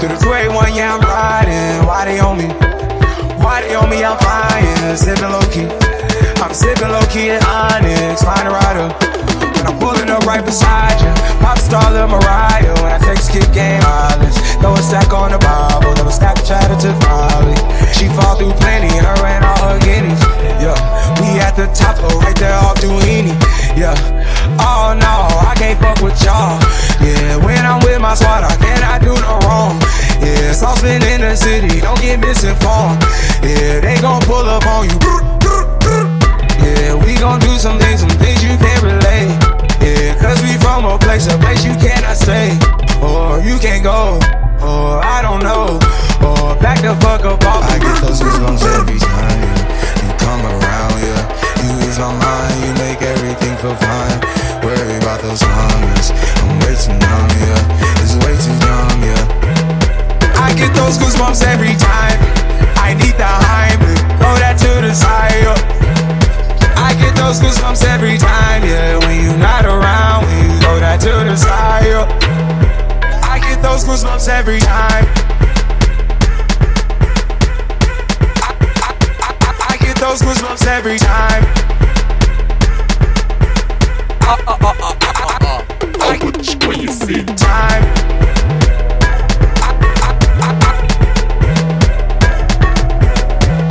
To the 281, yeah, I'm riding. Why they on me? Why they on me? I'm flying, sipping low key. I'm sipping low key at Onyx, find a rider. When I'm pulling up right beside you, pop star Lil Mariah. When I take skip game mileage, throw a stack on the Bible, throw stack chatter to Molly. She fall through plenty, her and all her guineas. Yeah, we at the top, oh, right there off Duini. Yeah, Saucepan in the city, don't get misinformed. Yeah, they gon' pull up on you. Yeah, we gon' do some things, some things you can't relate. Yeah, cause we from a place, a place you cannot stay. Or you can't go, or I don't know. Or back the fuck up off. I get those goosebumps every time yeah. you come around, yeah. You ease my mind, you make everything feel fine. Worry about those hungers. I'm way too young, every time. I, I, I, I, I get those goosebumps every time. Feel Time.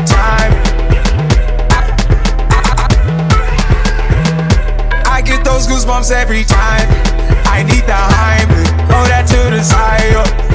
Time. I get those goosebumps every time. I need the Heimlich, throw that to the side.